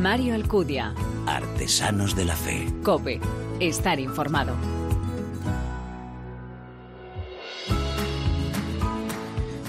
Mario Alcudia. Artesanos de la Fe. Cope. Estar informado.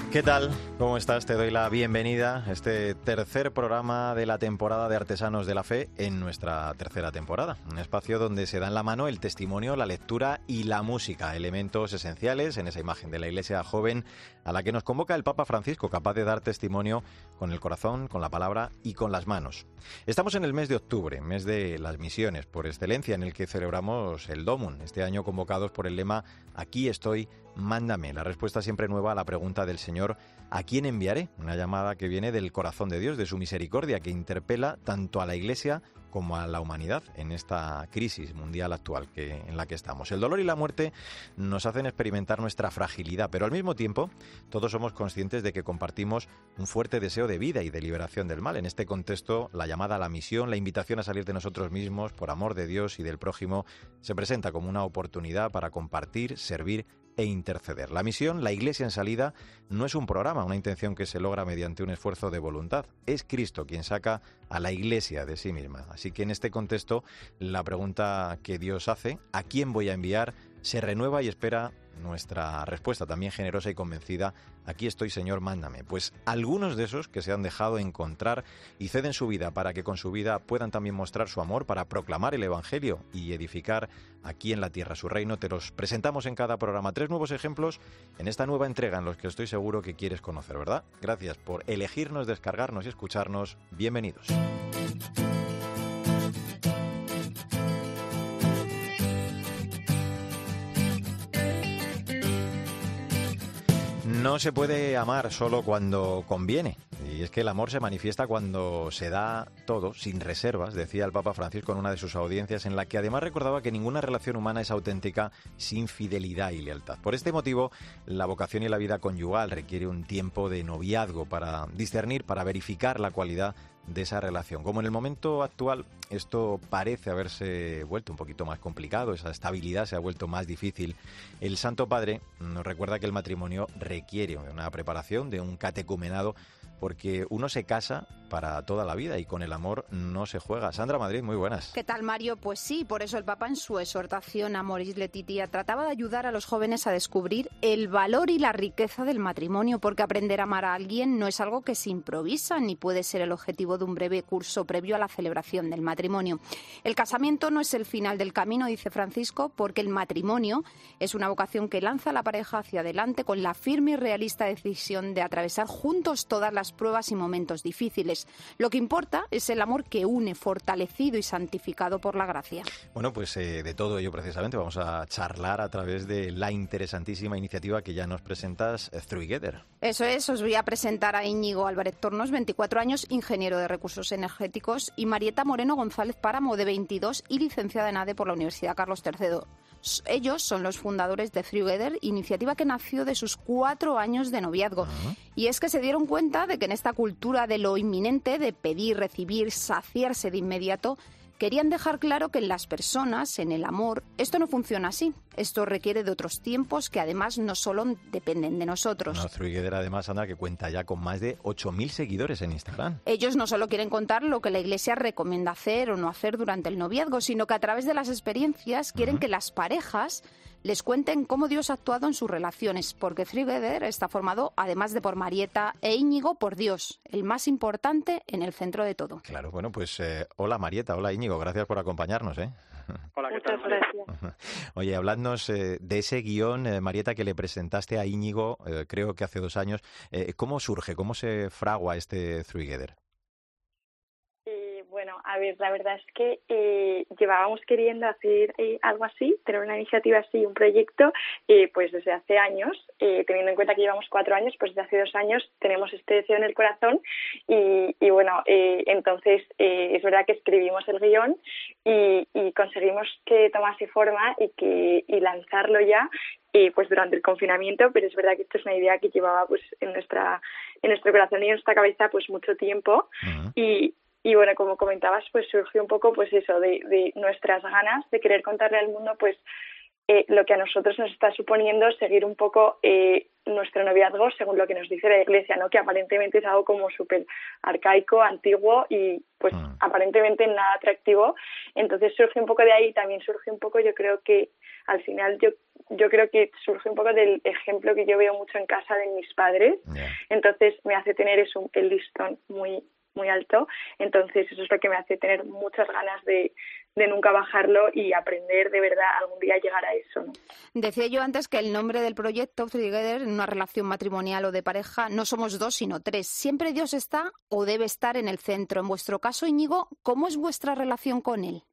¿Qué tal? ¿Cómo estás? Te doy la bienvenida a este tercer programa de la temporada de Artesanos de la Fe en nuestra tercera temporada. Un espacio donde se da en la mano el testimonio, la lectura y la música, elementos esenciales en esa imagen de la iglesia joven a la que nos convoca el Papa Francisco, capaz de dar testimonio con el corazón, con la palabra y con las manos. Estamos en el mes de octubre, mes de las misiones por excelencia, en el que celebramos el Domun, este año convocados por el lema Aquí estoy mándame. La respuesta siempre nueva a la pregunta del Señor, ¿a quién enviaré? Una llamada que viene del corazón de Dios, de su misericordia, que interpela tanto a la Iglesia como a la humanidad en esta crisis mundial actual en la que estamos. El dolor y la muerte nos hacen experimentar nuestra fragilidad, pero al mismo tiempo todos somos conscientes de que compartimos un fuerte deseo de vida y de liberación del mal. En este contexto, la llamada a la misión, la invitación a salir de nosotros mismos por amor de Dios y del prójimo, se presenta como una oportunidad para compartir, servir e interceder. La misión, la Iglesia en salida, no es un programa, una intención que se logra mediante un esfuerzo de voluntad. Es Cristo quien saca a la Iglesia de sí misma. Así que en este contexto, la pregunta que Dios hace, ¿a quién voy a enviar?, se renueva y espera nuestra respuesta también generosa y convencida, aquí estoy Señor, mándame. Pues algunos de esos que se han dejado encontrar y ceden su vida para que con su vida puedan también mostrar su amor, para proclamar el Evangelio y edificar aquí en la tierra su reino, te los presentamos en cada programa. Tres nuevos ejemplos en esta nueva entrega en los que estoy seguro que quieres conocer, ¿verdad? Gracias por elegirnos, descargarnos y escucharnos. Bienvenidos. No se puede amar solo cuando conviene. Y es que el amor se manifiesta cuando se da todo, sin reservas, decía el Papa Francisco en una de sus audiencias, en la que además recordaba que ninguna relación humana es auténtica sin fidelidad y lealtad. Por este motivo, la vocación y la vida conyugal requiere un tiempo de noviazgo para discernir, para verificar la cualidad de esa relación. Como en el momento actual esto parece haberse vuelto un poquito más complicado, esa estabilidad se ha vuelto más difícil, el Santo Padre nos recuerda que el matrimonio requiere una preparación, de un catecumenado porque uno se casa para toda la vida y con el amor no se juega. Sandra Madrid, muy buenas. ¿Qué tal, Mario? Pues sí, por eso el Papa en su exhortación a Moris Letitia trataba de ayudar a los jóvenes a descubrir el valor y la riqueza del matrimonio, porque aprender a amar a alguien no es algo que se improvisa ni puede ser el objetivo de un breve curso previo a la celebración del matrimonio. El casamiento no es el final del camino, dice Francisco, porque el matrimonio es una vocación que lanza a la pareja hacia adelante con la firme y realista decisión de atravesar juntos todas las pruebas y momentos difíciles. Lo que importa es el amor que une, fortalecido y santificado por la gracia. Bueno, pues eh, de todo ello precisamente vamos a charlar a través de la interesantísima iniciativa que ya nos presentas, eh, Together. Eso es, os voy a presentar a Íñigo Álvarez Tornos, 24 años, ingeniero de recursos energéticos, y Marieta Moreno González Páramo, de 22 y licenciada en ADE por la Universidad Carlos III. Ellos son los fundadores de Together, iniciativa que nació de sus cuatro años de noviazgo. Y es que se dieron cuenta de que en esta cultura de lo inminente, de pedir, recibir, saciarse de inmediato, querían dejar claro que en las personas, en el amor, esto no funciona así. Esto requiere de otros tiempos que además no solo dependen de nosotros. No, además, Ana, que cuenta ya con más de 8.000 seguidores en Instagram. Ellos no solo quieren contar lo que la Iglesia recomienda hacer o no hacer durante el noviazgo, sino que a través de las experiencias quieren que las parejas les cuenten cómo Dios ha actuado en sus relaciones, porque Together está formado, además de por Marieta e Íñigo, por Dios, el más importante en el centro de todo. Claro, bueno, pues eh, hola Marieta, hola Íñigo, gracias por acompañarnos. ¿eh? Hola, ¿qué tal? gracias. Oye, habladnos eh, de ese guion, eh, Marieta, que le presentaste a Íñigo, creo que hace dos años. ¿Cómo surge, cómo se fragua este Together? A ver, la verdad es que eh, llevábamos queriendo hacer eh, algo así, tener una iniciativa así, un proyecto, eh, pues desde hace años, teniendo en cuenta que llevamos cuatro años, pues desde hace dos años tenemos este deseo en el corazón y, y bueno, entonces es verdad que escribimos el guion y, y, conseguimos que tomase forma y que y lanzarlo ya pues durante el confinamiento, pero es verdad que esto es una idea que llevaba pues en nuestra en nuestro corazón y en nuestra cabeza pues mucho tiempo y, y bueno, como comentabas, pues surgió un poco pues eso de, de nuestras ganas de querer contarle al mundo pues eh, lo que a nosotros nos está suponiendo seguir un poco eh, nuestro noviazgo según lo que nos dice la iglesia, ¿no? Que aparentemente es algo como súper arcaico, antiguo y pues mm. aparentemente nada atractivo. Entonces surge un poco de ahí, también surge un poco, yo creo que al final yo yo creo que surge un poco del ejemplo que yo veo mucho en casa de mis padres. Entonces me hace tener eso, el listón muy muy alto. Entonces, eso es lo que me hace tener muchas ganas de, de nunca bajarlo y aprender de verdad algún día llegar a eso. ¿no? Decía yo antes que el nombre del proyecto Together en una relación matrimonial o de pareja no somos dos sino tres. Siempre Dios está o debe estar en el centro. En vuestro caso, Íñigo, ¿cómo es vuestra relación con él?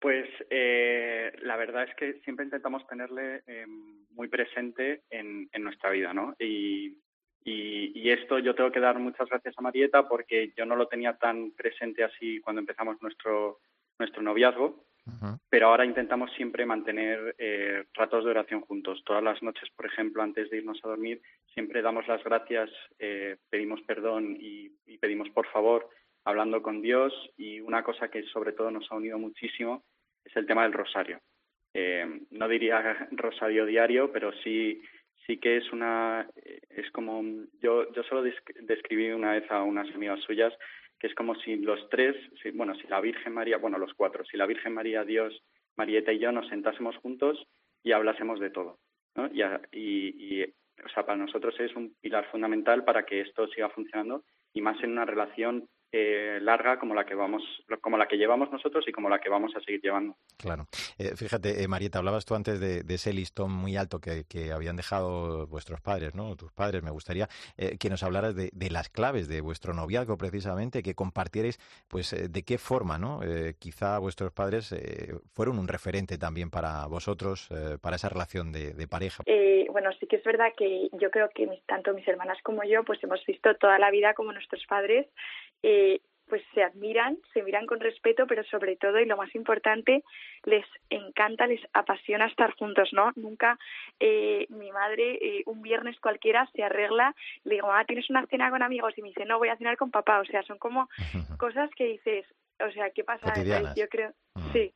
Pues eh, la verdad es que siempre intentamos tenerle eh, muy presente en, en, nuestra vida, ¿no? Y, y, esto yo tengo que dar muchas gracias a Marieta porque yo no lo tenía tan presente así cuando empezamos nuestro, nuestro noviazgo, pero ahora intentamos siempre mantener eh, ratos de oración juntos. Todas las noches, por ejemplo, antes de irnos a dormir, siempre damos las gracias, eh, pedimos perdón y, pedimos por favor, hablando con Dios. Y una cosa que sobre todo nos ha unido muchísimo es el tema del rosario. Eh, no diría rosario diario, pero sí sí que es una es como yo yo solo describí una vez a unas amigas suyas que es como si los tres, bueno, si la Virgen María, bueno, los cuatro, si la Virgen María, Dios, Marieta y yo nos sentásemos juntos y hablásemos de todo. ¿no? Y, y, y, o sea, para nosotros es un pilar fundamental para que esto siga funcionando y más en una relación eh, larga como la que vamos, como la que llevamos nosotros y como la que vamos a seguir llevando. Claro. Eh, fíjate, eh, Marieta, hablabas tú antes de, ese listón muy alto que, habían dejado vuestros padres, ¿no? Tus padres. Me gustaría que nos hablaras de, las claves de vuestro noviazgo, precisamente, que compartierais, pues, de qué forma, ¿no? quizá vuestros padres fueron un referente también para vosotros, para esa relación de, pareja. bueno, sí que es verdad que yo creo que tanto mis hermanas como yo, pues hemos visto toda la vida como nuestros padres eh, pues se admiran, se miran con respeto, pero sobre todo, y lo más importante, les encanta, les apasiona estar juntos, ¿no? Nunca eh, mi madre eh, un viernes cualquiera se arregla, le digo, ah, tienes una cena con amigos y me dice, no, voy a cenar con papá, o sea, son como cosas que dices, o sea, ¿qué pasa? Yo creo, sí.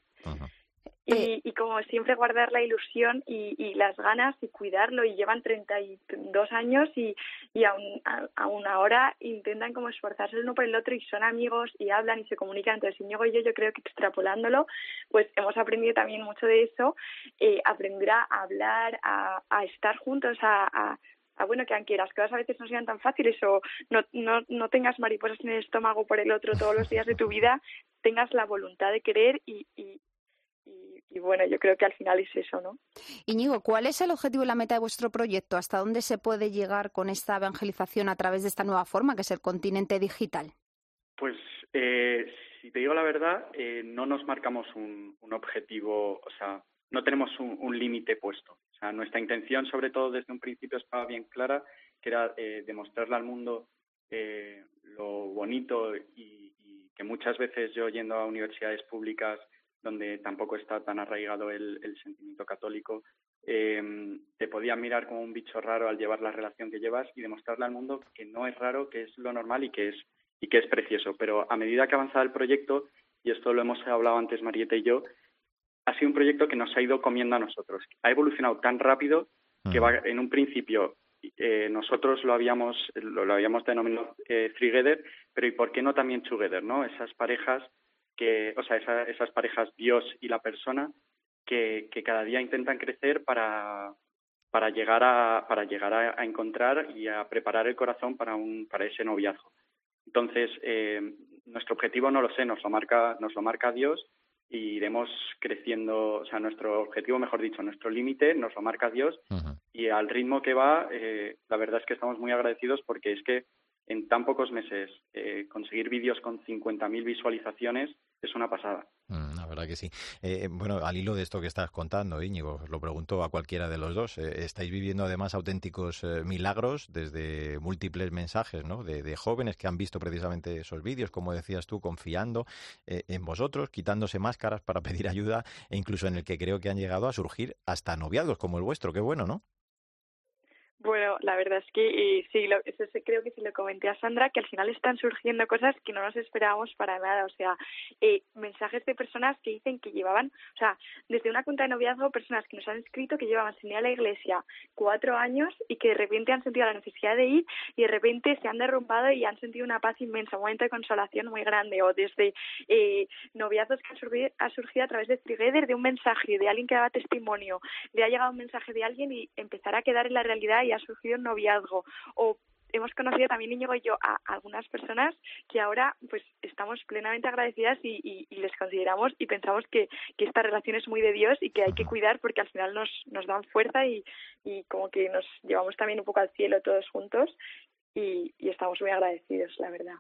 Y, como siempre guardar la ilusión y, las ganas y cuidarlo y llevan 32 años y, y aún, aún ahora intentan como esforzarse el uno por el otro y son amigos y hablan y se comunican. Entonces, Íñigo y yo, yo creo que extrapolándolo, pues hemos aprendido también mucho de eso, eh, aprender a hablar, a, a estar juntos, a, a bueno, que aunque las cosas a veces no sean tan fáciles o no, no, no tengas mariposas en el estómago por el otro todos los días de tu vida, tengas la voluntad de querer y, y, y bueno, yo creo que al final es eso, ¿no? Iñigo, ¿cuál es el objetivo y la meta de vuestro proyecto? ¿Hasta dónde se puede llegar con esta evangelización a través de esta nueva forma, que es el continente digital? Pues, eh, si te digo la verdad, eh, no nos marcamos un, objetivo, o sea, no tenemos un, límite puesto. O sea, nuestra intención, sobre todo desde un principio, estaba bien clara, que era eh, demostrarle al mundo lo bonito y, y que muchas veces yo yendo a universidades públicas donde tampoco está tan arraigado el, sentimiento católico, eh, te podían mirar como un bicho raro al llevar la relación que llevas y demostrarle al mundo que no es raro, que es lo normal y que es, y que es precioso. Pero a medida que avanzaba el proyecto, y esto lo hemos hablado antes Marieta y yo, ha sido un proyecto que nos ha ido comiendo a nosotros. Ha evolucionado tan rápido que va, en un principio eh, nosotros lo habíamos lo, habíamos denominado eh, Together, pero ¿y por qué no también Together? ¿no? Esas parejas que, o sea, esas parejas Dios y la persona que, que, cada día intentan crecer para, para llegar a, para llegar a, encontrar y a preparar el corazón para un, para ese noviazgo. Entonces, eh, nuestro objetivo no lo sé, nos lo marca, nos lo marca Dios y iremos creciendo, o sea, nuestro objetivo, mejor dicho, nuestro límite nos lo marca Dios y al ritmo que va, eh, la verdad es que estamos muy agradecidos porque es que en tan pocos meses eh, conseguir vídeos con 50.000 visualizaciones es una pasada. Mm, la verdad que sí. Eh, bueno, al hilo de esto que estás contando, Íñigo, lo pregunto a cualquiera de los dos. Eh, estáis viviendo además auténticos milagros desde múltiples mensajes ¿no? de, jóvenes que han visto precisamente esos vídeos, como decías tú, confiando en vosotros, quitándose máscaras para pedir ayuda e incluso en el que creo que han llegado a surgir hasta noviados como el vuestro. Qué bueno, ¿no? Bueno, la verdad es que sí, lo, eso creo que sí lo comenté a Sandra, que al final están surgiendo cosas que no nos esperábamos para nada. O sea, eh, mensajes de personas que dicen que llevaban, o sea, desde una cuenta de noviazgo, personas que nos han escrito que llevaban sin ir a la iglesia cuatro años y que de repente han sentido la necesidad de ir y de repente se han derrumbado y han sentido una paz inmensa, un momento de consolación muy grande. O desde eh, noviazgos que han surgido, ha surgido a través de Trigeder, de un mensaje de alguien que daba testimonio, le ha llegado un mensaje de alguien y empezará a quedar en la realidad y ha surgido un noviazgo. O hemos conocido también Íñigo y yo a algunas personas que ahora pues estamos plenamente agradecidas y, les consideramos y pensamos que, que, esta relación es muy de Dios y que hay que cuidar porque al final nos, nos dan fuerza y, y como que nos llevamos también un poco al cielo todos juntos y, estamos muy agradecidos, la verdad.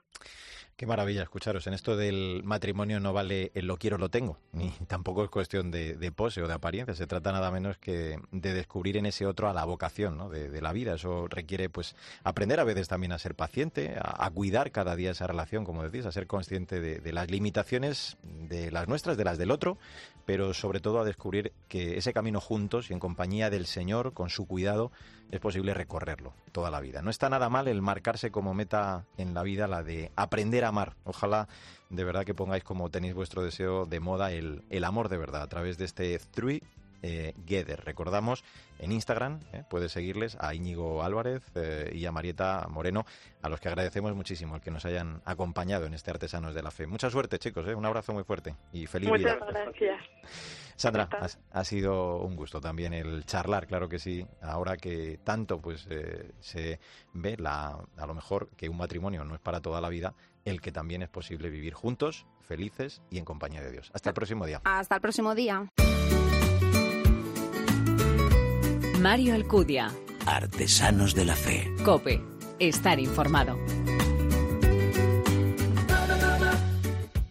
Qué maravilla escucharos. En esto del matrimonio no vale el lo quiero, lo tengo, ni tampoco es cuestión de, pose o de apariencia. Se trata nada menos que de descubrir en ese otro a la vocación ¿no? de, la vida. Eso requiere pues aprender a veces también a ser paciente, a, cuidar cada día esa relación, como decís, a ser consciente de, de, las limitaciones de las nuestras, de las del otro, pero sobre todo a descubrir que ese camino juntos y en compañía del Señor, con su cuidado, es posible recorrerlo toda la vida. No está nada mal el marcarse como meta en la vida la de aprender a amar. Ojalá de verdad que pongáis como tenéis vuestro deseo de moda el, el amor de verdad a través de este Three eh, Gather. Recordamos en Instagram, eh, puedes seguirles a Íñigo Álvarez eh, y a Marieta Moreno, a los que agradecemos muchísimo el que nos hayan acompañado en este Artesanos de la Fe. Mucha suerte, chicos, un abrazo muy fuerte y feliz Muchas gracias. Sandra, ha, sido un gusto también el charlar, claro que sí, ahora que tanto pues se ve la, a lo mejor que un matrimonio no es para toda la vida, el que también es posible vivir juntos, felices y en compañía de Dios. Hasta el próximo día. Hasta el próximo día. Mario Alcudia. Artesanos de la Fe. Cope. Estar informado.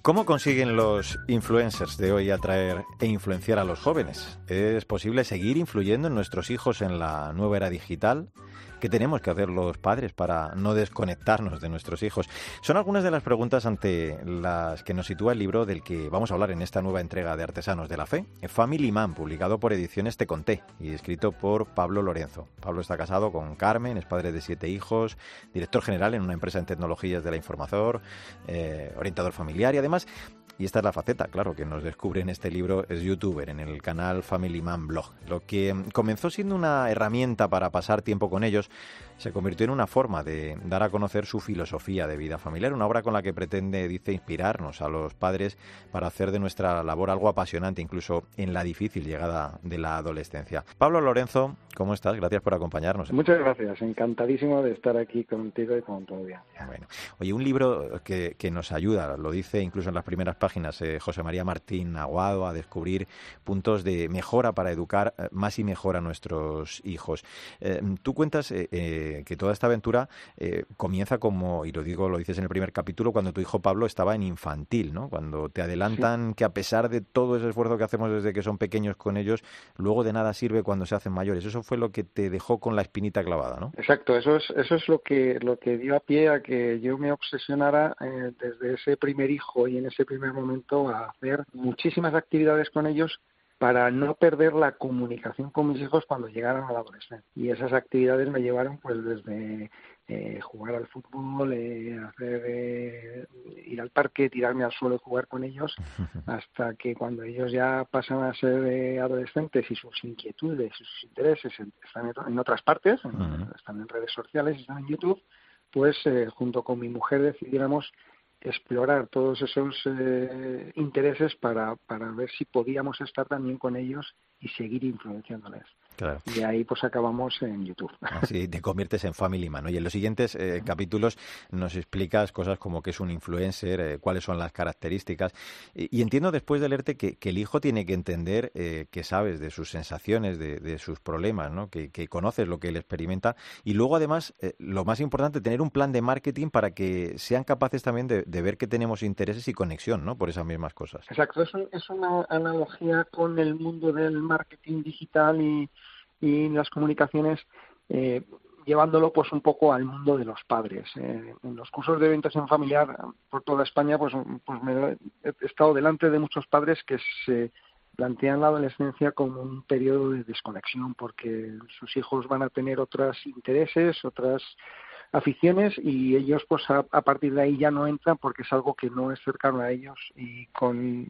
¿Cómo consiguen los influencers de hoy atraer e influenciar a los jóvenes? ¿Es posible seguir influyendo en nuestros hijos en la nueva era digital? ¿Qué tenemos que hacer los padres para no desconectarnos de nuestros hijos? Son algunas de las preguntas ante las que nos sitúa el libro del que vamos a hablar en esta nueva entrega de Artesanos de la Fe, Family Man, publicado por Ediciones Te Conté y escrito por Pablo Lorenzo. Pablo está casado con Carmen, es padre de siete hijos, director general en una empresa en tecnologías de la información, eh, orientador familiar y además y esta es la faceta, claro, que nos descubre en este libro, es youtuber en el canal Family Man Blog. Lo que comenzó siendo una herramienta para pasar tiempo con ellos, se convirtió en una forma de dar a conocer su filosofía de vida familiar, una obra con la que pretende, dice, inspirarnos a los padres para hacer de nuestra labor algo apasionante, incluso en la difícil llegada de la adolescencia. Pablo Lorenzo, ¿cómo estás? Gracias por acompañarnos. Muchas gracias, encantadísimo de estar aquí contigo y con tu audiencia. Bueno, oye, un libro que, que nos ayuda, lo dice incluso en las primeras páginas eh, José María Martín Aguado, a descubrir puntos de mejora para educar eh, más y mejor a nuestros hijos. Eh, tú cuentas que toda esta aventura comienza como, y lo digo, lo dices en el primer capítulo, cuando tu hijo Pablo estaba en infantil, ¿no? Cuando te adelantan que a pesar de todo ese esfuerzo que hacemos desde que son pequeños con ellos, luego de nada sirve cuando se hacen mayores. Eso fue lo que te dejó con la espinita clavada, ¿no? Exacto, eso es, eso es lo que, lo que dio a pie a que yo me obsesionara desde ese primer hijo y en ese primer momento a hacer muchísimas actividades con ellos para no perder la comunicación con mis hijos cuando llegaran a la adolescencia. Y esas actividades me llevaron pues desde eh, jugar al fútbol, eh, hacer, eh, ir al parque, tirarme al suelo y jugar con ellos, hasta que cuando ellos ya pasan a ser adolescentes y sus inquietudes, sus intereses están en otras partes, están en redes sociales, están en YouTube, pues junto con mi mujer decidiéramos explorar todos esos eh, intereses para, para ver si podíamos estar también con ellos y seguir influenciándoles. Y ahí pues acabamos en YouTube. Así te conviertes en Family Man. Y en los siguientes eh, capítulos nos explicas cosas como qué es un influencer, eh, cuáles son las características. Y, entiendo después de leerte que, el hijo tiene que entender eh, que sabes de sus sensaciones, de, sus problemas, ¿no? que, conoces lo que él experimenta. Y luego además, lo más importante, tener un plan de marketing para que sean capaces también de, ver que tenemos intereses y conexión ¿no? por esas mismas cosas. Exacto, es, es una analogía con el mundo del marketing digital y y las comunicaciones eh, llevándolo pues un poco al mundo de los padres. Eh, en los cursos de en familiar por toda España pues, pues me he estado delante de muchos padres que se plantean la adolescencia como un periodo de desconexión porque sus hijos van a tener otros intereses, otras aficiones y ellos pues a, partir de ahí ya no entran porque es algo que no es cercano a ellos y con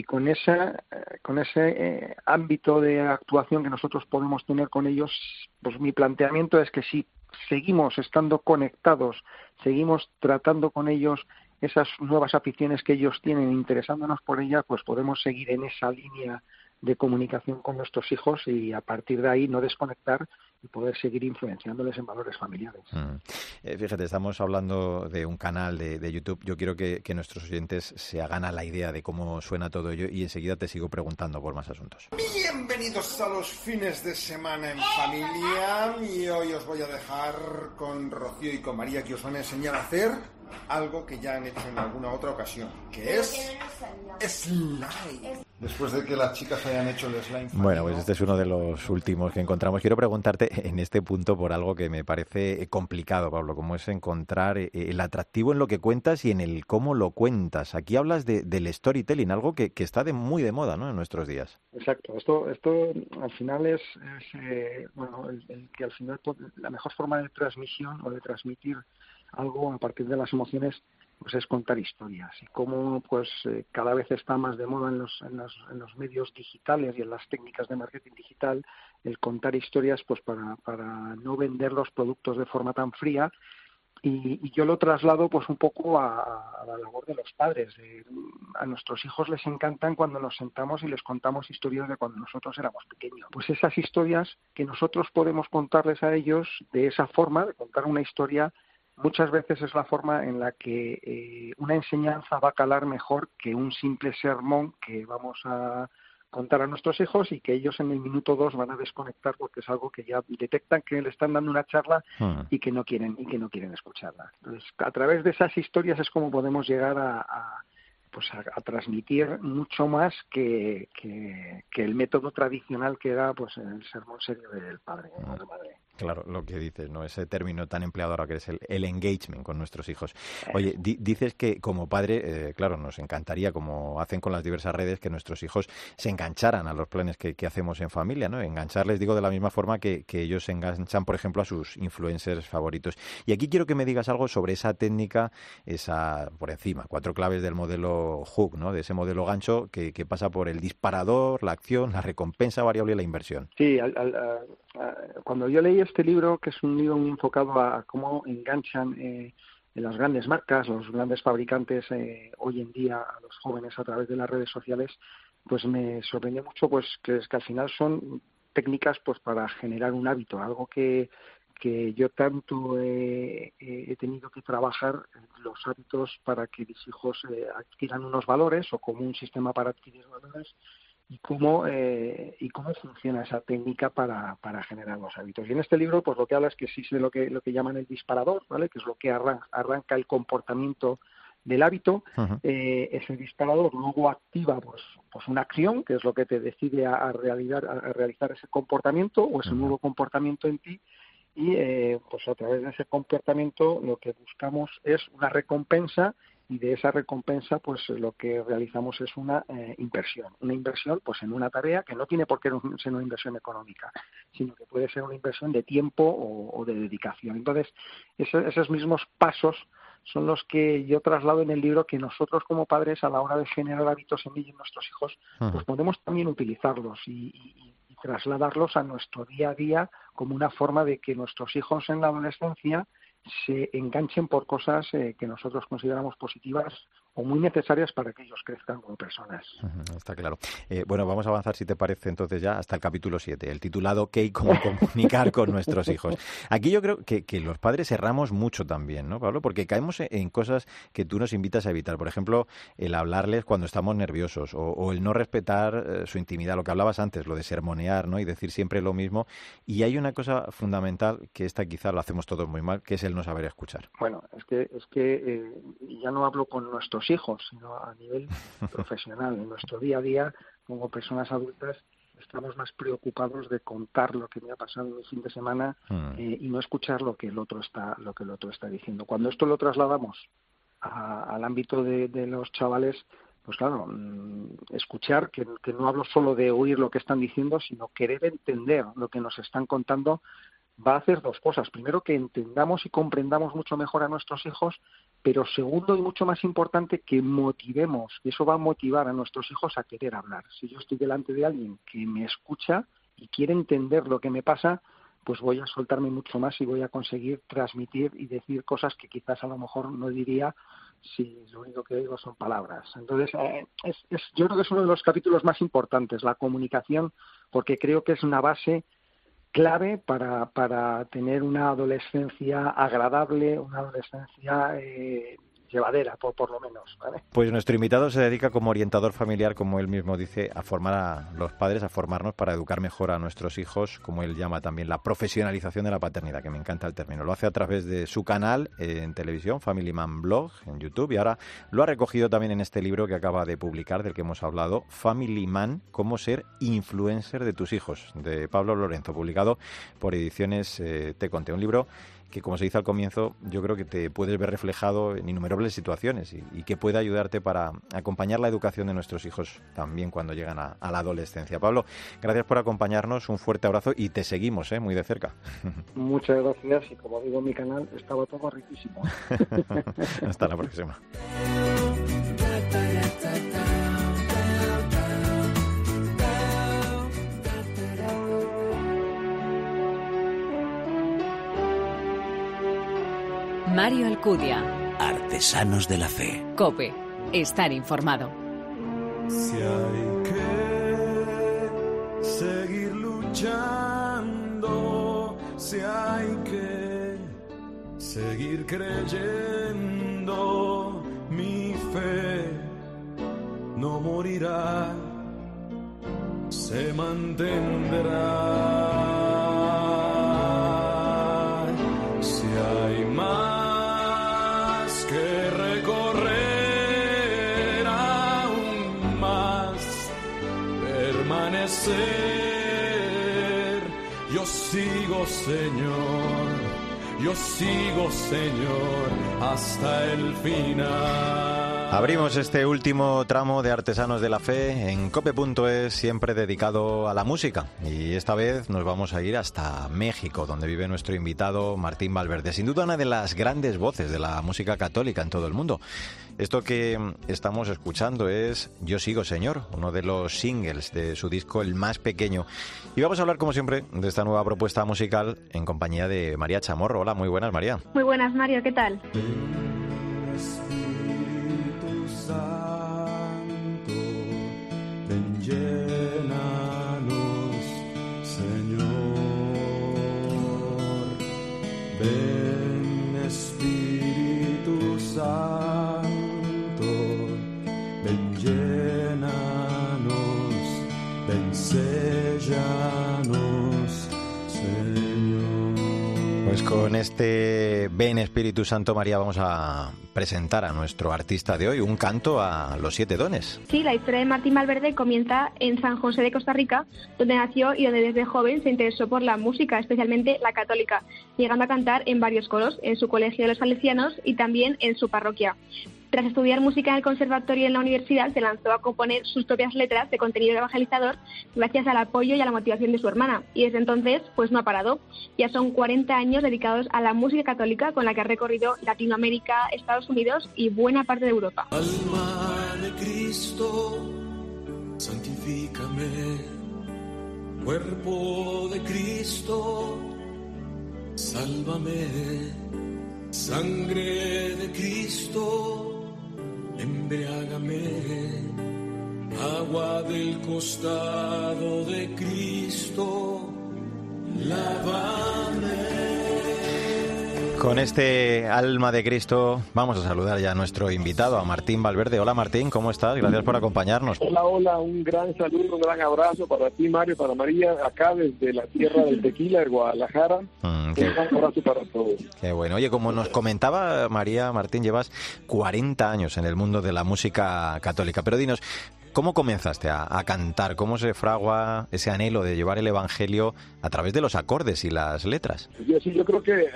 y con esa con ese eh, ámbito de actuación que nosotros podemos tener con ellos pues mi planteamiento es que si seguimos estando conectados seguimos tratando con ellos esas nuevas aficiones que ellos tienen interesándonos por ellas pues podemos seguir en esa línea de comunicación con nuestros hijos y a partir de ahí no desconectar y poder seguir influenciándoles en valores familiares. Mm. Eh, fíjate, estamos hablando de un canal de, YouTube. Yo quiero que, nuestros oyentes se hagan a la idea de cómo suena todo ello y enseguida te sigo preguntando por más asuntos. Bienvenidos a los fines de semana en familia y hoy os voy a dejar con Rocío y con María que os van a enseñar a hacer algo que ya han hecho en alguna otra ocasión, que es slime. Después de que las chicas hayan hecho el slime. Bueno, pues este es uno de los últimos que encontramos. Quiero preguntarte en este punto por algo que me parece complicado, Pablo, como es encontrar eh, el atractivo en lo que cuentas y en el cómo lo cuentas. Aquí hablas de, del storytelling, algo que, está de, muy de moda ¿no? en nuestros días. Exacto. Esto, esto al final es, eh, bueno, el, que al final la mejor forma de transmisión o de transmitir algo a partir de las emociones pues es contar historias y cómo pues eh, cada vez está más de moda en los, en los, en los medios digitales y en las técnicas de marketing digital el contar historias pues para, para no vender los productos de forma tan fría y, yo lo traslado pues un poco a, la labor de los padres. a nuestros hijos les encantan cuando nos sentamos y les contamos historias de cuando nosotros éramos pequeños. Pues esas historias que nosotros podemos contarles a ellos de esa forma, de contar una historia muchas veces es la forma en la que eh, una enseñanza va a calar mejor que un simple sermón que vamos a contar a nuestros hijos y que ellos en el minuto dos van a desconectar porque es algo que ya detectan que le están dando una charla hmm. y que no quieren y que no quieren escucharla. Entonces, a través de esas historias es como podemos llegar a, pues a, transmitir mucho más que, que, el método tradicional que era pues el sermón serio del padre o de la madre. Claro, lo que dices, ¿no? Ese término tan empleado ahora que es el, engagement con nuestros hijos. Oye, dices que como padre, eh, claro, nos encantaría, como hacen con las diversas redes, que nuestros hijos se engancharan a los planes que, hacemos en familia, ¿no? Engancharles, digo, de la misma forma que, ellos se enganchan, por ejemplo, a sus influencers favoritos. Y aquí quiero que me digas algo sobre esa técnica, esa, por encima, cuatro claves del modelo Hook, ¿no? De ese modelo gancho que, pasa por el disparador, la acción, la recompensa variable y la inversión. Sí, cuando yo leí este libro, que es un libro muy enfocado a cómo enganchan eh, las grandes marcas, los grandes fabricantes eh, hoy en día a los jóvenes a través de las redes sociales, pues me sorprendió mucho pues que, es que al final son técnicas pues para generar un hábito, algo que, yo tanto he, tenido que trabajar los hábitos para que mis hijos eh, adquieran unos valores o como un sistema para adquirir valores y cómo eh, y cómo funciona esa técnica para, para generar los hábitos. Y en este libro, pues lo que habla es que existe lo que lo que llaman el disparador, ¿vale? Que es lo que arranca, el comportamiento del hábito. eh, ese disparador luego activa, pues, pues una acción, que es lo que te decide a, realizar a realizar ese comportamiento o ese nuevo comportamiento en ti. Y eh, pues a través de ese comportamiento lo que buscamos es una recompensa y de esa recompensa pues lo que realizamos es una eh, inversión. Una inversión pues en una tarea que no tiene por qué ser una inversión económica sino que puede ser una inversión de tiempo o, de dedicación. Entonces esos mismos pasos son los que yo traslado en el libro que nosotros como padres a la hora de generar hábitos en en nuestros hijos pues podemos también utilizarlos y trasladarlos a nuestro día a día como una forma de que nuestros hijos en la adolescencia se enganchen por cosas eh, que nosotros consideramos positivas o muy necesarias para que ellos crezcan como personas. está claro. Eh, bueno, vamos a avanzar, si te parece, entonces ya hasta el capítulo 7, el titulado ¿Qué y cómo comunicar con nuestros hijos? Aquí yo creo que, los padres erramos mucho también, ¿no, Pablo? Porque caemos en cosas que tú nos invitas a evitar. Por ejemplo, el hablarles cuando estamos nerviosos o, el no respetar eh, su intimidad, lo que hablabas antes, lo de sermonear, ¿no? Y decir siempre lo mismo. Y hay una cosa fundamental que esta quizá lo hacemos todos muy mal, que es el no saber escuchar. Bueno, es que, es que eh, ya no hablo con nuestros hijos, sino a nivel profesional. En nuestro día a día, como personas adultas, estamos más preocupados de contar lo que me ha pasado en mi fin de semana hmm. eh, y no escuchar lo que el otro está lo que el otro está diciendo. Cuando esto lo trasladamos al ámbito de, los chavales, pues claro, mm, escuchar, que, que no hablo solo de oír lo que están diciendo, sino querer entender lo que nos están contando va a hacer dos cosas. Primero, que entendamos y comprendamos mucho mejor a nuestros hijos, pero segundo y mucho más importante, que motivemos. Eso va a motivar a nuestros hijos a querer hablar. Si yo estoy delante de alguien que me escucha y quiere entender lo que me pasa, pues voy a soltarme mucho más y voy a conseguir transmitir y decir cosas que quizás a lo mejor no diría si lo único que digo son palabras. Entonces, eh, es, es, yo creo que es uno de los capítulos más importantes, la comunicación, porque creo que es una base clave para, para tener una adolescencia agradable, una adolescencia eh, llevadera, por, lo menos. Pues nuestro invitado se dedica como orientador familiar, como él mismo dice, a formar a los padres, a formarnos para educar mejor a nuestros hijos, como él llama también la profesionalización de la paternidad, que me encanta el término. Lo hace a través de su canal en televisión, Family Man Blog, en YouTube, y ahora lo ha recogido también en este libro que acaba de publicar, del que hemos hablado, Family Man, cómo ser influencer de tus hijos, de Pablo Lorenzo, publicado por Ediciones eh, Te Conté. Un libro que, como se dice al comienzo, yo creo que te puedes ver reflejado en innumerables situaciones y, que puede ayudarte para acompañar la educación de nuestros hijos también cuando llegan a, la adolescencia. Pablo, gracias por acompañarnos, un fuerte abrazo y te seguimos ¿eh? muy de cerca. Muchas gracias y como digo en mi canal, estaba todo riquísimo. Hasta la próxima. Mario Alcudia. Artesanos de la Fe. Cope. Estar informado. Si hay que seguir luchando, si hay que seguir creyendo, mi fe no morirá, se mantendrá. Señor, yo sigo, Señor, hasta el final. Abrimos este último tramo de Artesanos de la Fe en cope.es, siempre dedicado a la música. Y esta vez nos vamos a ir hasta México, donde vive nuestro invitado Martín Valverde. Sin duda una de las grandes voces de la música católica en todo el mundo. Esto que estamos escuchando es Yo sigo Señor, uno de los singles de su disco El más pequeño. Y vamos a hablar, como siempre, de esta nueva propuesta musical en compañía de María Chamorro. Hola, muy buenas, María. Muy buenas, Mario, ¿qué tal? Con este Ven Espíritu Santo María vamos a presentar a nuestro artista de hoy un canto a los siete dones. Sí, la historia de Martín Valverde comienza en San José de Costa Rica, donde nació y donde desde joven se interesó por la música, especialmente la católica, llegando a cantar en varios coros, en su colegio de los salesianos y también en su parroquia. Tras estudiar música en el conservatorio y en la universidad, se lanzó a componer sus propias letras de contenido evangelizador gracias al apoyo y a la motivación de su hermana. Y desde entonces, pues no ha parado. Ya son 40 años dedicados a la música católica con la que ha recorrido Latinoamérica, Estados Unidos y buena parte de Europa. Alma de Cristo, santifícame. Cuerpo de Cristo, sálvame. Sangre de Cristo embriágame, agua del costado de Cristo, lávame. Con este alma de Cristo vamos a saludar ya a nuestro invitado, a Martín Valverde. Hola Martín, ¿cómo estás? Gracias por acompañarnos. Hola, hola, un gran saludo, un gran abrazo para ti Mario, para María, acá desde la tierra del tequila, de Guadalajara. Mm, un gran abrazo para todos. Qué bueno. Oye, como nos comentaba María Martín, llevas 40 años en el mundo de la música católica, pero dinos, ¿Cómo comenzaste a, a, cantar? ¿Cómo se fragua ese anhelo de llevar el Evangelio a través de los acordes y las letras? Yo, sí, yo creo que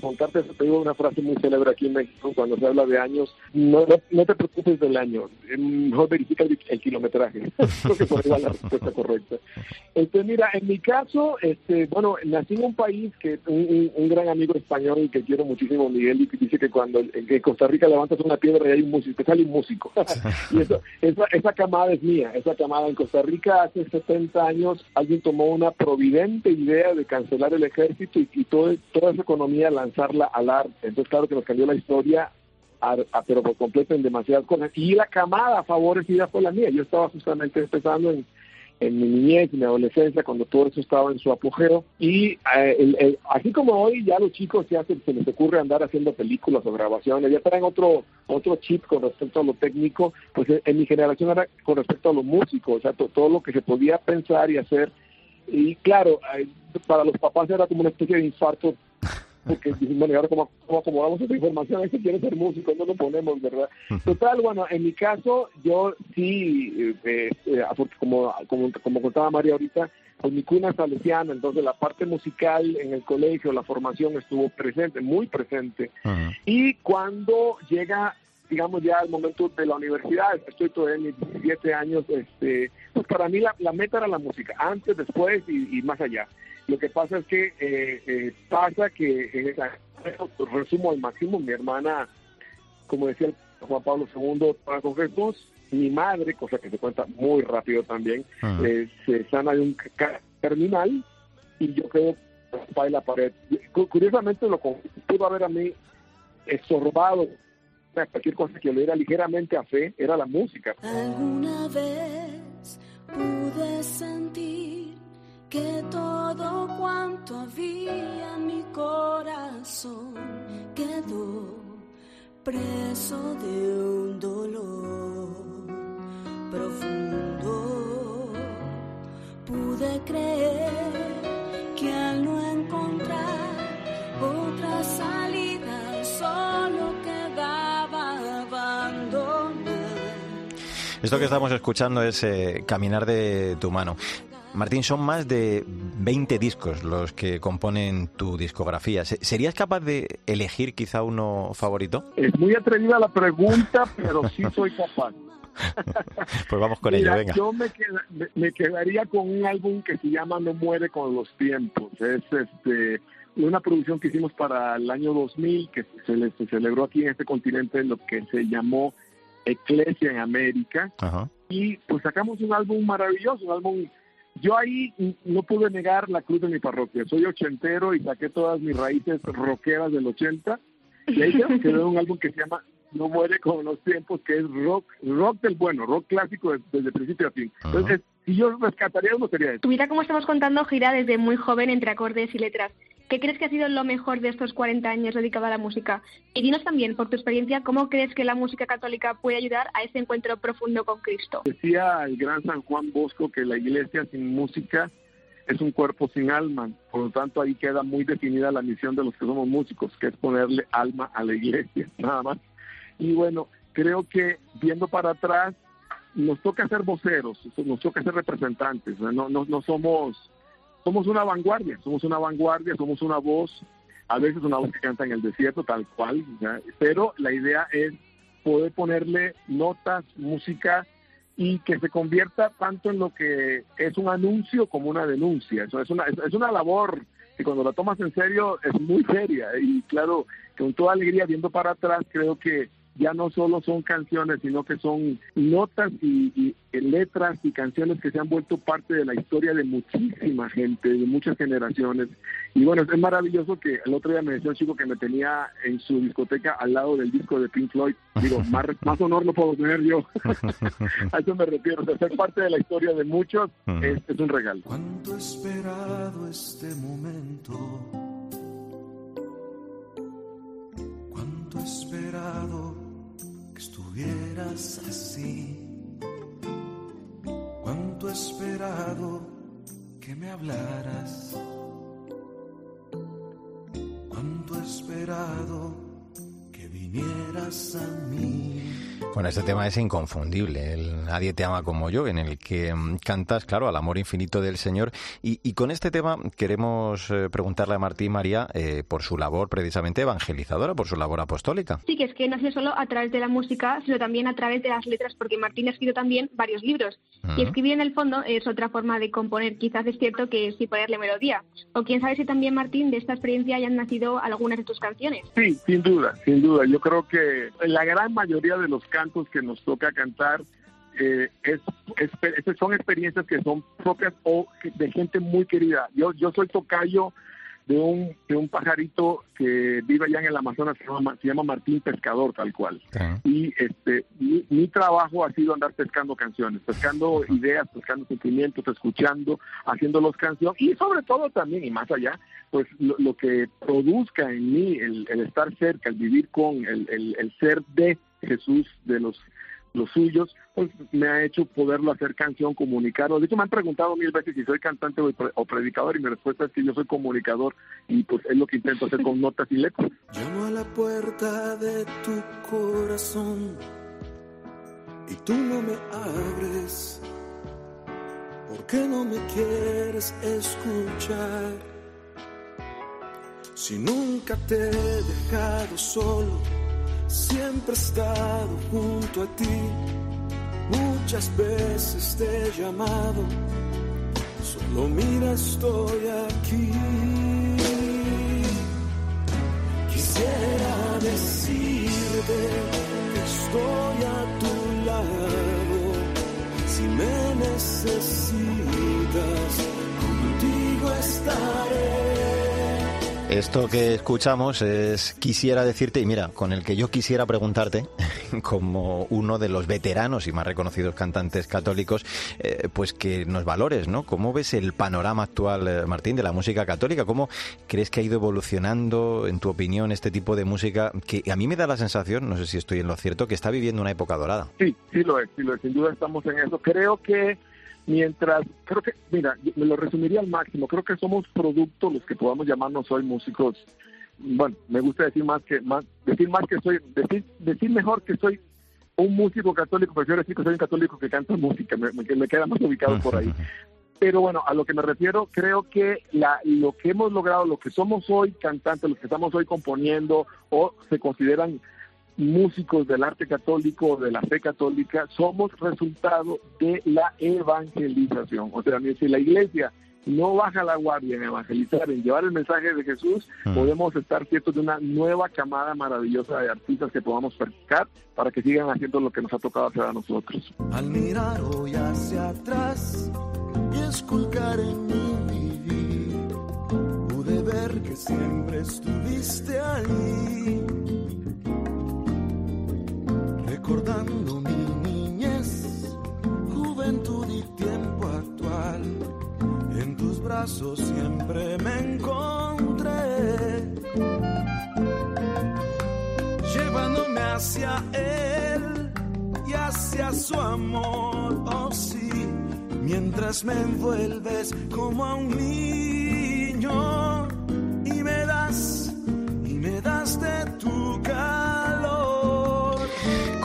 contarte, te digo una frase muy célebre aquí en México, cuando se habla de años, no, no, te preocupes del año, mejor verifica el, kilometraje. Creo que por ahí va la respuesta correcta. Este, mira, en mi caso, este, bueno, nací en un país que un, un, gran amigo español que quiero muchísimo, Miguel, dice que cuando en Costa Rica levantas una piedra y hay un músico, sale un músico. y eso, esa, esa camada es mía, esa camada en Costa Rica hace 70 años alguien tomó una providente idea de cancelar el ejército y, y toda esa economía lanzarla al arte. Entonces, claro que nos cambió la historia, a, pero por completo en demasiadas cosas. Y la camada favorecida fue la mía. Yo estaba justamente empezando en, en mi niñez, en mi adolescencia, cuando todo eso estaba en su apogeo. Y eh, así como hoy ya los chicos ya se, les ocurre andar haciendo películas o grabaciones, ya traen otro otro chip con respecto a lo técnico, pues en, mi generación era con respecto a lo músico, o sea, todo lo que se podía pensar y hacer. Y claro, para los papás era como una especie de infarto porque bueno, y ahora cómo, acomodamos esta información, es que quiere ser músico, no lo ponemos, ¿verdad? Total, bueno, en mi caso, yo sí, eh, eh, como, como, como contaba María ahorita, pues mi cuna es salesiana, entonces la parte musical en el colegio, la formación estuvo presente, muy presente. Y cuando llega digamos ya el momento de la universidad, estoy todavía en mis 17 años, este, pues para mí la, meta era la música, antes, después y más allá. Lo que pasa es que eh, eh, pasa que en esa, resumo al máximo, mi hermana, como decía Juan Pablo II, para con Jesús, mi madre, cosa que se cuenta muy rápido también, eh, se sana de un terminal y yo quedo en la pared. Curiosamente lo que pudo haber a mí estorbado cualquier cosa que le diera ligeramente a fe era la música. Alguna vez pude sentir que todo cuanto había en mi corazón quedó preso de un dolor profundo. Pude creer que al no encontrar otra salida solo quedaba abandonar. Esto que estamos escuchando es eh, Caminar de tu mano. Martín, son más de 20 discos los que componen tu discografía. ¿Serías capaz de elegir quizá uno favorito? Es muy atrevida la pregunta, pero sí soy capaz. pues vamos con ello, venga. Yo me, quedaría con un álbum que se llama No muere con los tiempos. Es este una producción que hicimos para el año 2000 que se, se celebró aquí en este continente lo que se llamó Eclesia en América. Y pues sacamos un álbum maravilloso, un álbum yo ahí no pude negar la cruz de mi parroquia. Soy ochentero y saqué todas mis raíces rockeras del ochenta. Y ahí quedó un álbum que se llama No muere con los tiempos, que es rock, rock del bueno, rock clásico desde, principio a fin. Entonces, si yo rescataría uno sería eso. Tu vida, como estamos contando, gira desde muy joven entre acordes y letras. ¿Qué crees que ha sido lo mejor de estos 40 años dedicado a la música? Y dinos también, por tu experiencia, ¿cómo crees que la música católica puede ayudar a ese encuentro profundo con Cristo? Decía el gran San Juan Bosco que la iglesia sin música es un cuerpo sin alma. Por lo tanto, ahí queda muy definida la misión de los que somos músicos, que es ponerle alma a la iglesia, nada más. Y bueno, creo que viendo para atrás, nos toca ser voceros, nos toca ser representantes, no, no, no somos somos una vanguardia, somos una vanguardia, somos una voz, a veces una voz que canta en el desierto, tal cual, pero la idea es poder ponerle notas, música y que se convierta tanto en lo que es un anuncio como una denuncia. Eso es una, es una labor que cuando la tomas en serio es muy seria y claro, con toda alegría viendo para atrás creo que ya no solo son canciones, sino que son notas y, letras y canciones que se han vuelto parte de la historia de muchísima gente, de muchas generaciones. Y bueno, es maravilloso que el otro día me decía un chico que me tenía en su discoteca al lado del disco de Pink Floyd. Digo, más, honor no puedo tener yo. A eso me refiero. De ser parte de la historia de muchos es, es un regalo. ¿Cuánto esperado este momento? ¿Cuánto esperado? Estuvieras así. Cuánto he esperado que me hablaras. Cuánto he esperado que vinieras a mí. Bueno, este tema es inconfundible, el Nadie te ama como yo, en el que mm, cantas, claro, al amor infinito del Señor. Y, con este tema queremos eh, preguntarle a Martín María eh, por su labor precisamente evangelizadora, por su labor apostólica. Sí, que es que no es solo a través de la música, sino también a través de las letras, porque Martín ha escrito también varios libros. Y escribir en el fondo es otra forma de componer. Quizás es cierto que sí ponerle melodía. O quién sabe si también, Martín, de esta experiencia hayan nacido algunas de tus canciones. Sí, sin duda, sin duda. Yo creo que la gran mayoría de los cantos que nos toca cantar eh, es, son experiencias que son propias o de gente muy querida. Yo, yo soy tocayo de un, de un pajarito que vive allá en el Amazonas, se llama, se llama Martín Pescador, tal cual. Y este mi, trabajo ha sido andar pescando canciones, pescando ideas, pescando sentimientos, escuchando, haciendo los canciones y sobre todo también, y más allá, pues lo, que produzca en mí el, estar cerca, el vivir con, el, el ser de Jesús, de los los suyos, pues me ha hecho poderlo hacer canción, comunicarlo. De hecho, me han preguntado mil veces si soy cantante o, predicador y mi respuesta es que yo soy comunicador y pues es lo que intento hacer con notas y letras. Llamo a la puerta de tu corazón y tú no me abres. ¿Por qué no me quieres escuchar? Si nunca te he dejado solo siempre he estado junto a ti. Muchas veces te he llamado, solo mira, estoy aquí. Quisiera decirte que estoy a tu lado. Si me necesitas, contigo estaré. Esto que escuchamos es quisiera decirte, y mira, con el que yo quisiera preguntarte, como uno de los veteranos y más reconocidos cantantes católicos, eh, pues que nos valores, ¿no? ¿Cómo ves el panorama actual, eh, Martín, de la música católica? ¿Cómo crees que ha ido evolucionando, en tu opinión, este tipo de música que a mí me da la sensación, no sé si estoy en lo cierto, que está viviendo una época dorada? Sí, sí lo es, sí lo es, sin duda estamos en eso. Creo que Mientras, creo que, mira, me lo resumiría al máximo, creo que somos producto, los que podamos llamarnos hoy músicos, bueno, me gusta decir más que, más, decir más que soy, decir, decir mejor que soy un músico católico, prefiero decir que soy un católico que canta música, me, me queda más ubicado por ahí. Pero bueno, a lo que me refiero, creo que la, lo que hemos logrado, lo que somos hoy cantantes, los que estamos hoy componiendo o se consideran músicos del arte católico, de la fe católica, somos resultado de la evangelización. O sea, si la iglesia no baja la guardia en evangelizar, en llevar el mensaje de Jesús, mm. podemos estar ciertos de una nueva camada maravillosa de artistas que podamos practicar para que sigan haciendo lo que nos ha tocado hacer a nosotros. Al mirar hoy hacia atrás y esculcar en mi vivir, pude ver que siempre estuviste ahí recordando mi niñez, juventud y tiempo actual. En tus brazos siempre me encontré, llevándome hacia él y hacia su amor, oh sí, mientras me envuelves como a un niño y me das, y me das de tu calor.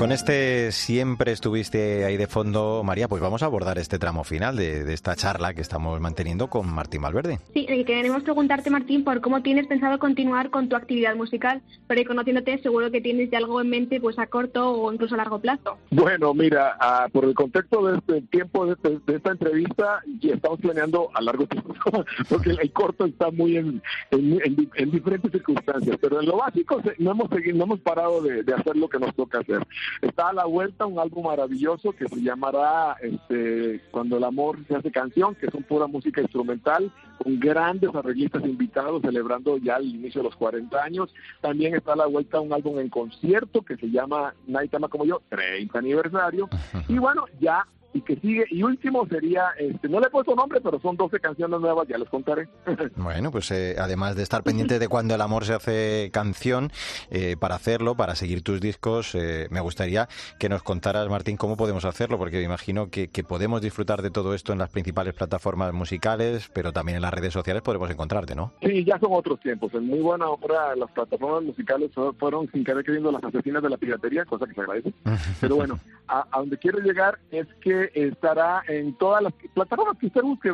Con este siempre estuviste ahí de fondo, María, pues vamos a abordar este tramo final de, esta charla que estamos manteniendo con Martín Valverde. Sí, queremos preguntarte, Martín, por cómo tienes pensado continuar con tu actividad musical, pero conociéndote seguro que tienes ya algo en mente pues a corto o incluso a largo plazo. Bueno, mira, por el contexto de este tiempo de, este, esta entrevista, ya estamos planeando a largo tiempo, porque el, corto está muy en, en, diferentes circunstancias, pero en lo básico no hemos, seguido, no hemos parado de, de hacer lo que nos toca hacer. Está a la vuelta un álbum maravilloso que se llamará este, Cuando el amor se hace canción, que son pura música instrumental, con grandes arreglistas invitados celebrando ya el inicio de los 40 años. También está a la vuelta un álbum en concierto que se llama Nadie Tama Como Yo, 30 aniversario. Y bueno, ya y que sigue. Y último sería, este, no le he puesto nombre, pero son 12 canciones nuevas, ya les contaré. Bueno, pues eh, además de estar pendiente de cuando el amor se hace canción, eh, para hacerlo, para seguir tus discos, eh, me gustaría que nos contaras, Martín, cómo podemos hacerlo, porque me imagino que, que podemos disfrutar de todo esto en las principales plataformas musicales, pero también en las redes sociales podemos encontrarte, ¿no? Sí, ya son otros tiempos. En muy buena hora las plataformas musicales fueron sin querer queriendo las asesinas de la piratería, cosa que se agradece. Pero bueno, a, a donde quiero llegar es que estará en todas las plataformas que usted busque,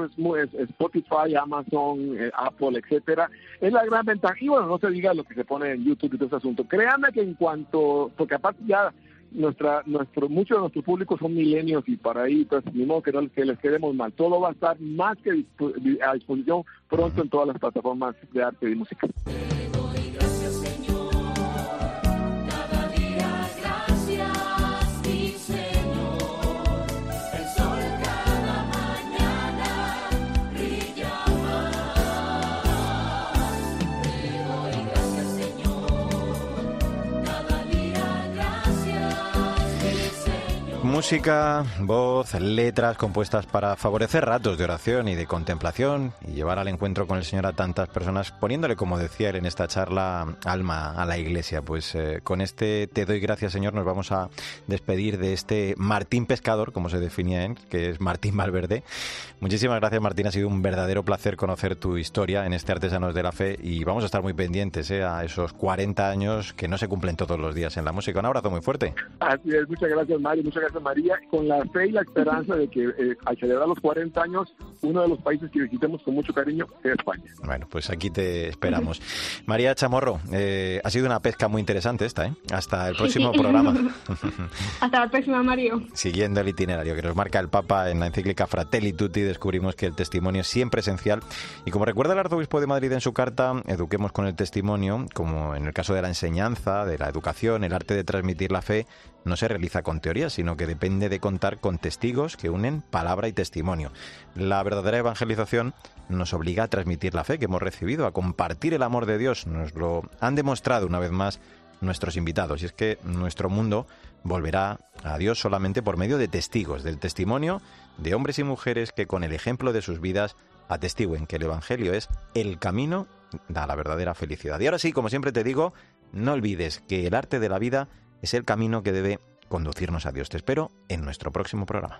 Spotify, Amazon, eh, Apple, etcétera. Es la gran ventaja. Y bueno, no se diga lo que se pone en YouTube y todo ese asunto. Créanme que en cuanto, porque aparte ya nuestra, nuestro, muchos de nuestros públicos son milenios y para ahí, pues, ni modo que, no, que les quedemos mal. Todo va a estar más que a disposición pronto en todas las plataformas de arte y música. Música, voz, letras compuestas para favorecer ratos de oración y de contemplación y llevar al encuentro con el Señor a tantas personas, poniéndole, como decía él en esta charla, alma a la iglesia. Pues eh, con este Te doy gracias, Señor, nos vamos a despedir de este Martín Pescador, como se definía él, que es Martín Valverde. Muchísimas gracias, Martín. Ha sido un verdadero placer conocer tu historia en este Artesanos de la Fe y vamos a estar muy pendientes eh, a esos 40 años que no se cumplen todos los días en la música. Un abrazo muy fuerte. Así es, muchas gracias, Mario. Muchas gracias, María, con la fe y la esperanza de que eh, al celebrar los 40 años, uno de los países que visitemos con mucho cariño es España. Bueno, pues aquí te esperamos. María Chamorro, eh, ha sido una pesca muy interesante esta, ¿eh? Hasta el próximo programa. Hasta la próxima, Mario. Siguiendo el itinerario que nos marca el Papa en la encíclica Fratelli Tutti, descubrimos que el testimonio es siempre esencial. Y como recuerda el arzobispo de Madrid en su carta, eduquemos con el testimonio, como en el caso de la enseñanza, de la educación, el arte de transmitir la fe, no se realiza con teoría, sino que depende de contar con testigos que unen palabra y testimonio. La verdadera evangelización nos obliga a transmitir la fe que hemos recibido, a compartir el amor de Dios. Nos lo han demostrado una vez más nuestros invitados. Y es que nuestro mundo volverá a Dios solamente por medio de testigos, del testimonio de hombres y mujeres que con el ejemplo de sus vidas atestiguen que el Evangelio es el camino a la verdadera felicidad. Y ahora sí, como siempre te digo, no olvides que el arte de la vida es el camino que debe conducirnos a Dios. Te espero en nuestro próximo programa.